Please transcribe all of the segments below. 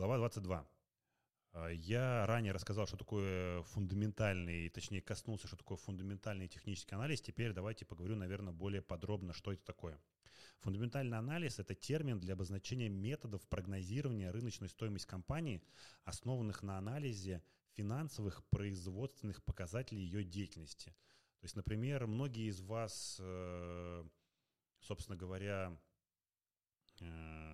Глава 22. А, я ранее рассказал, что такое фундаментальный, точнее коснулся, что такое фундаментальный технический анализ. Теперь давайте поговорю, наверное, более подробно, что это такое. Фундаментальный анализ – это термин для обозначения методов прогнозирования рыночной стоимости компании, основанных на анализе финансовых производственных показателей ее деятельности. То есть, например, многие из вас, э, собственно говоря, э,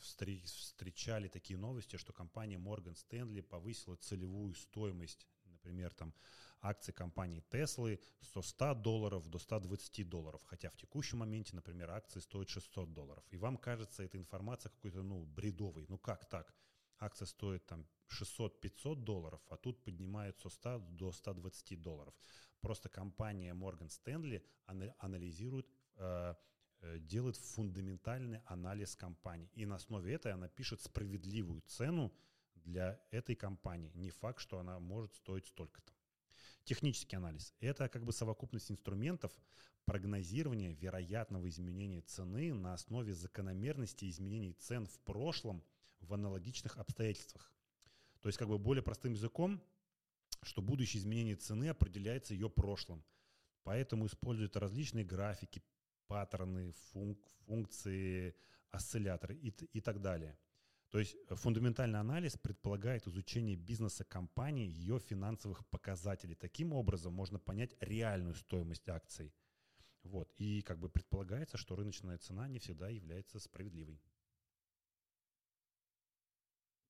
встречали такие новости, что компания Morgan Stanley повысила целевую стоимость, например, там акции компании Tesla со 100 долларов до 120 долларов, хотя в текущем моменте, например, акции стоят 600 долларов. И вам кажется эта информация какой-то, ну, бредовой. Ну как так? Акция стоит там 600-500 долларов, а тут поднимают со 100 до 120 долларов. Просто компания Morgan Stanley анализирует Э, делает фундаментальный анализ компании. И на основе этой она пишет справедливую цену для этой компании. Не факт, что она может стоить столько-то. Технический анализ – это как бы совокупность инструментов прогнозирования вероятного изменения цены на основе закономерности изменений цен в прошлом в аналогичных обстоятельствах. То есть как бы более простым языком, что будущее изменение цены определяется ее прошлым. Поэтому используют различные графики, паттерны, функ, функции, осцилляторы и, и так далее. То есть э, фундаментальный анализ предполагает изучение бизнеса компании, ее финансовых показателей. Таким образом можно понять реальную стоимость акций. Вот. И как бы предполагается, что рыночная цена не всегда является справедливой.